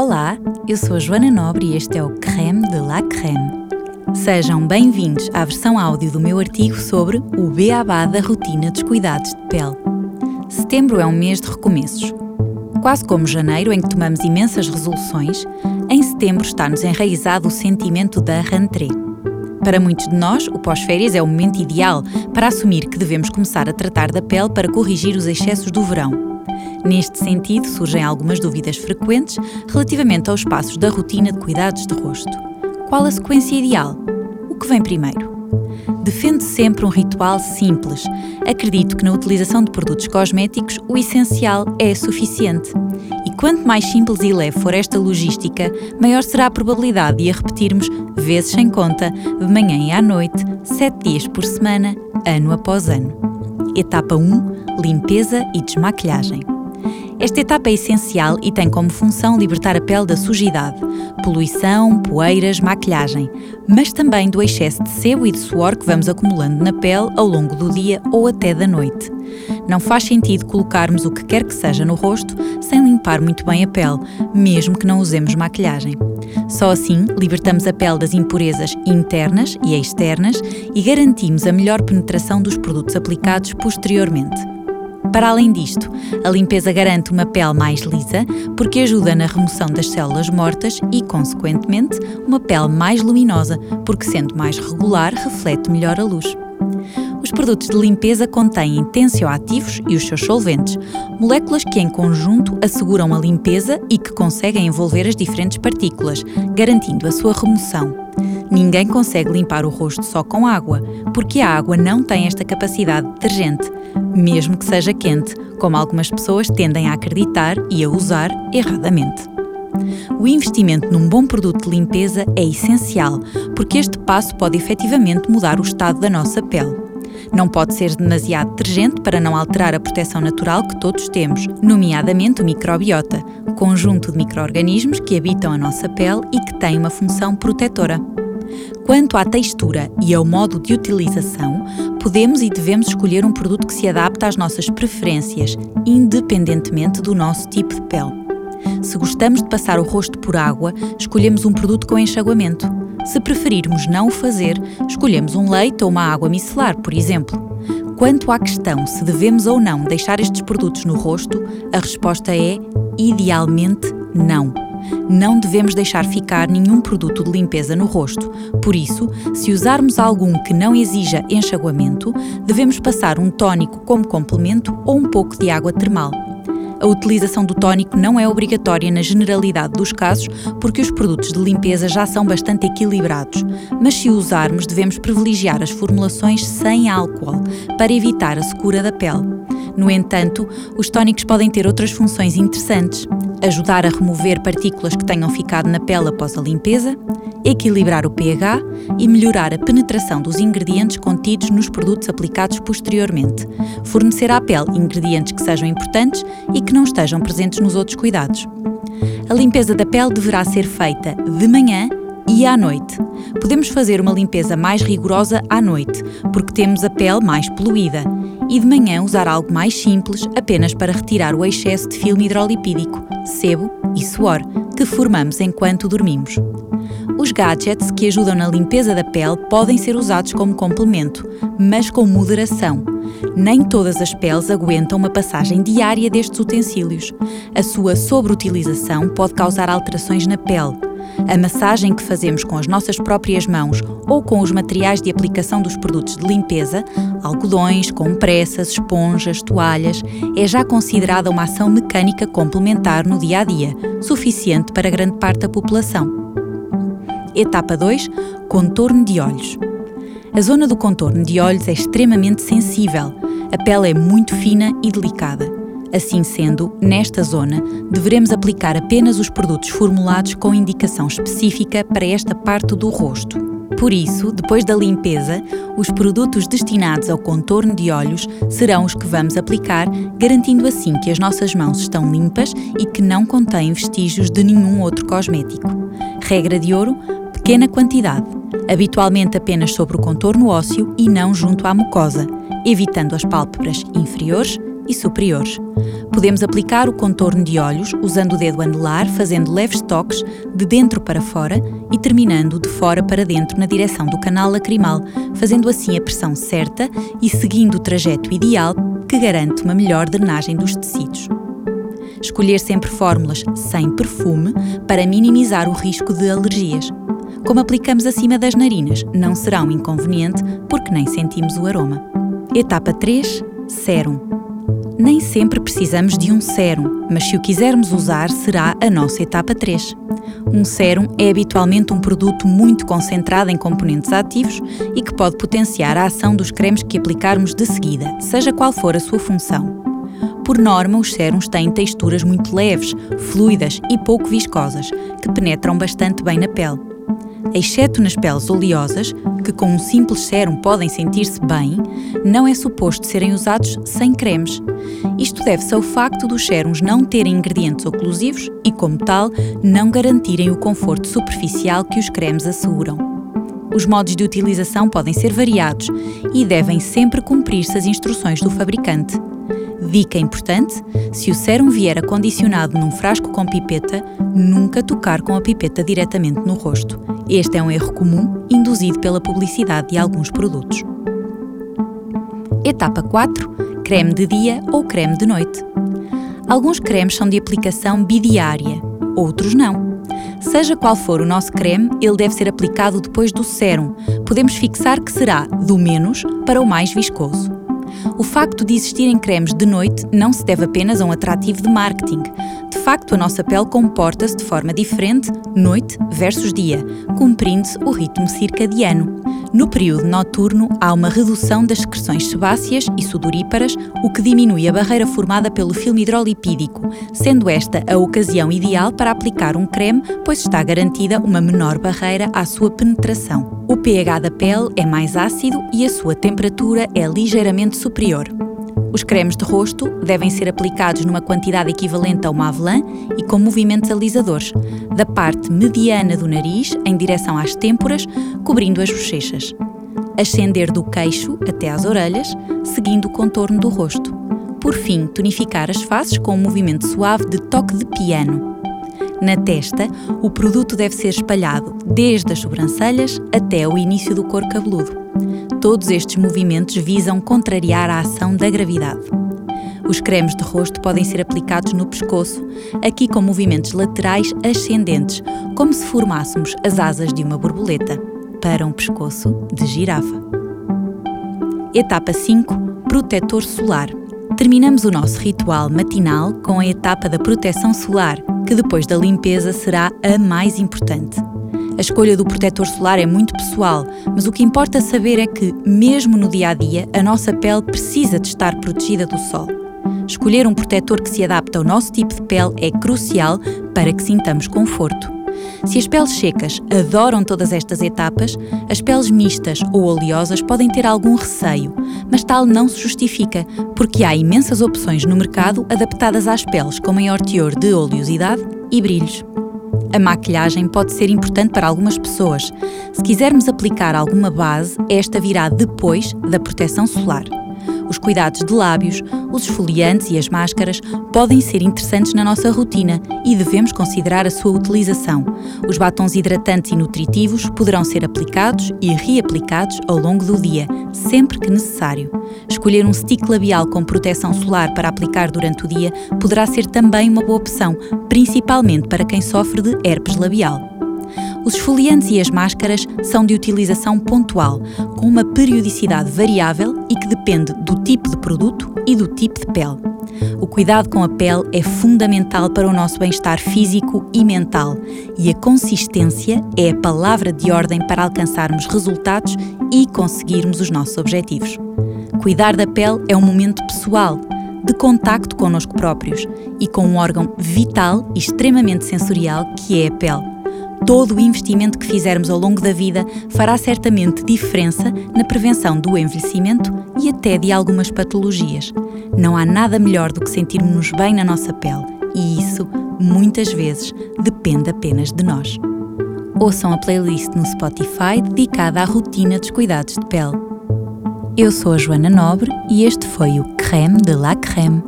Olá, eu sou a Joana Nobre e este é o Creme de la Creme. Sejam bem-vindos à versão áudio do meu artigo sobre o beabá da rotina dos cuidados de pele. Setembro é um mês de recomeços. Quase como janeiro, em que tomamos imensas resoluções, em setembro está-nos enraizado o sentimento da rentrée. Para muitos de nós, o pós-férias é o momento ideal para assumir que devemos começar a tratar da pele para corrigir os excessos do verão Neste sentido, surgem algumas dúvidas frequentes relativamente aos passos da rotina de cuidados de rosto. Qual a sequência ideal? O que vem primeiro? Defendo sempre um ritual simples. Acredito que na utilização de produtos cosméticos o essencial é suficiente. E quanto mais simples e leve for esta logística, maior será a probabilidade de a repetirmos vezes sem conta, de manhã e à noite, sete dias por semana, ano após ano. Etapa 1: Limpeza e desmaquilhagem. Esta etapa é essencial e tem como função libertar a pele da sujidade, poluição, poeiras, maquilhagem, mas também do excesso de sebo e de suor que vamos acumulando na pele ao longo do dia ou até da noite. Não faz sentido colocarmos o que quer que seja no rosto sem limpar muito bem a pele, mesmo que não usemos maquilhagem. Só assim libertamos a pele das impurezas internas e externas e garantimos a melhor penetração dos produtos aplicados posteriormente. Para além disto, a limpeza garante uma pele mais lisa, porque ajuda na remoção das células mortas e, consequentemente, uma pele mais luminosa, porque sendo mais regular, reflete melhor a luz. Os produtos de limpeza contêm tensioativos e os seus solventes, moléculas que em conjunto asseguram a limpeza e que conseguem envolver as diferentes partículas, garantindo a sua remoção. Ninguém consegue limpar o rosto só com água, porque a água não tem esta capacidade detergente, mesmo que seja quente, como algumas pessoas tendem a acreditar e a usar erradamente. O investimento num bom produto de limpeza é essencial, porque este passo pode efetivamente mudar o estado da nossa pele. Não pode ser demasiado detergente para não alterar a proteção natural que todos temos, nomeadamente o microbiota, conjunto de micro-organismos que habitam a nossa pele e que têm uma função protetora. Quanto à textura e ao modo de utilização, podemos e devemos escolher um produto que se adapte às nossas preferências, independentemente do nosso tipo de pele. Se gostamos de passar o rosto por água, escolhemos um produto com enxaguamento. Se preferirmos não o fazer, escolhemos um leite ou uma água micelar, por exemplo. Quanto à questão se devemos ou não deixar estes produtos no rosto, a resposta é: idealmente não não devemos deixar ficar nenhum produto de limpeza no rosto. Por isso, se usarmos algum que não exija enxaguamento, devemos passar um tónico como complemento ou um pouco de água termal. A utilização do tónico não é obrigatória na generalidade dos casos, porque os produtos de limpeza já são bastante equilibrados, mas se usarmos, devemos privilegiar as formulações sem álcool para evitar a secura da pele. No entanto, os tónicos podem ter outras funções interessantes ajudar a remover partículas que tenham ficado na pele após a limpeza, equilibrar o pH e melhorar a penetração dos ingredientes contidos nos produtos aplicados posteriormente, fornecer à pele ingredientes que sejam importantes e que não estejam presentes nos outros cuidados. A limpeza da pele deverá ser feita de manhã e à noite. Podemos fazer uma limpeza mais rigorosa à noite, porque temos a pele mais poluída, e de manhã usar algo mais simples apenas para retirar o excesso de filme hidrolipídico, sebo e suor que formamos enquanto dormimos. Os gadgets que ajudam na limpeza da pele podem ser usados como complemento, mas com moderação. Nem todas as peles aguentam uma passagem diária destes utensílios. A sua sobreutilização pode causar alterações na pele, a massagem que fazemos com as nossas próprias mãos ou com os materiais de aplicação dos produtos de limpeza, algodões, compressas, esponjas, toalhas, é já considerada uma ação mecânica complementar no dia a dia, suficiente para grande parte da população. Etapa 2 Contorno de olhos. A zona do contorno de olhos é extremamente sensível. A pele é muito fina e delicada. Assim sendo, nesta zona, deveremos aplicar apenas os produtos formulados com indicação específica para esta parte do rosto. Por isso, depois da limpeza, os produtos destinados ao contorno de olhos serão os que vamos aplicar, garantindo assim que as nossas mãos estão limpas e que não contêm vestígios de nenhum outro cosmético. Regra de ouro: pequena quantidade, habitualmente apenas sobre o contorno ósseo e não junto à mucosa, evitando as pálpebras inferiores e superiores. Podemos aplicar o contorno de olhos usando o dedo anelar, fazendo leves toques de dentro para fora e terminando de fora para dentro na direção do canal lacrimal, fazendo assim a pressão certa e seguindo o trajeto ideal que garante uma melhor drenagem dos tecidos. Escolher sempre fórmulas sem perfume para minimizar o risco de alergias. Como aplicamos acima das narinas, não será um inconveniente porque nem sentimos o aroma. Etapa 3: Sérum. Nem sempre precisamos de um sérum, mas se o quisermos usar, será a nossa etapa 3. Um sérum é habitualmente um produto muito concentrado em componentes ativos e que pode potenciar a ação dos cremes que aplicarmos de seguida, seja qual for a sua função. Por norma, os sérums têm texturas muito leves, fluidas e pouco viscosas, que penetram bastante bem na pele exceto nas peles oleosas, que com um simples sérum podem sentir-se bem, não é suposto serem usados sem cremes. Isto deve-se ao facto dos sérums não terem ingredientes oclusivos e, como tal, não garantirem o conforto superficial que os cremes asseguram. Os modos de utilização podem ser variados e devem sempre cumprir-se as instruções do fabricante. Dica importante: se o sérum vier acondicionado num frasco com pipeta, nunca tocar com a pipeta diretamente no rosto. Este é um erro comum induzido pela publicidade de alguns produtos. Etapa 4: creme de dia ou creme de noite. Alguns cremes são de aplicação bidiária, outros não. Seja qual for o nosso creme, ele deve ser aplicado depois do sérum. Podemos fixar que será do menos para o mais viscoso. O facto de existirem cremes de noite não se deve apenas a um atrativo de marketing. De facto, a nossa pele comporta-se de forma diferente noite versus dia, cumprindo-se o ritmo circadiano. No período noturno, há uma redução das secreções sebáceas e sudoríparas, o que diminui a barreira formada pelo filme hidrolipídico, sendo esta a ocasião ideal para aplicar um creme, pois está garantida uma menor barreira à sua penetração. O pH da pele é mais ácido e a sua temperatura é ligeiramente superior. Os cremes de rosto devem ser aplicados numa quantidade equivalente a uma avelã e com movimentos alisadores, da parte mediana do nariz em direção às têmporas, cobrindo as bochechas. Ascender do queixo até às orelhas, seguindo o contorno do rosto. Por fim, tonificar as faces com um movimento suave de toque de piano. Na testa, o produto deve ser espalhado desde as sobrancelhas até o início do couro cabeludo. Todos estes movimentos visam contrariar a ação da gravidade. Os cremes de rosto podem ser aplicados no pescoço, aqui com movimentos laterais ascendentes, como se formássemos as asas de uma borboleta, para um pescoço de girafa. Etapa 5 Protetor solar. Terminamos o nosso ritual matinal com a etapa da proteção solar, que depois da limpeza será a mais importante. A escolha do protetor solar é muito pessoal, mas o que importa saber é que, mesmo no dia a dia, a nossa pele precisa de estar protegida do sol. Escolher um protetor que se adapte ao nosso tipo de pele é crucial para que sintamos conforto. Se as peles secas adoram todas estas etapas, as peles mistas ou oleosas podem ter algum receio, mas tal não se justifica, porque há imensas opções no mercado adaptadas às peles com maior teor de oleosidade e brilhos. A maquilhagem pode ser importante para algumas pessoas. Se quisermos aplicar alguma base, esta virá depois da proteção solar. Os cuidados de lábios, os esfoliantes e as máscaras podem ser interessantes na nossa rotina e devemos considerar a sua utilização. Os batons hidratantes e nutritivos poderão ser aplicados e reaplicados ao longo do dia, sempre que necessário. Escolher um stick labial com proteção solar para aplicar durante o dia poderá ser também uma boa opção, principalmente para quem sofre de herpes labial. Os esfoliantes e as máscaras são de utilização pontual, com uma periodicidade variável e que depende do tipo de produto e do tipo de pele. O cuidado com a pele é fundamental para o nosso bem-estar físico e mental, e a consistência é a palavra de ordem para alcançarmos resultados e conseguirmos os nossos objetivos. Cuidar da pele é um momento pessoal, de contacto connosco próprios e com um órgão vital e extremamente sensorial que é a pele todo o investimento que fizermos ao longo da vida fará certamente diferença na prevenção do envelhecimento e até de algumas patologias. Não há nada melhor do que sentirmos-nos bem na nossa pele e isso, muitas vezes, depende apenas de nós. Ouçam a playlist no Spotify dedicada à rotina dos cuidados de pele. Eu sou a Joana Nobre e este foi o Creme de la Creme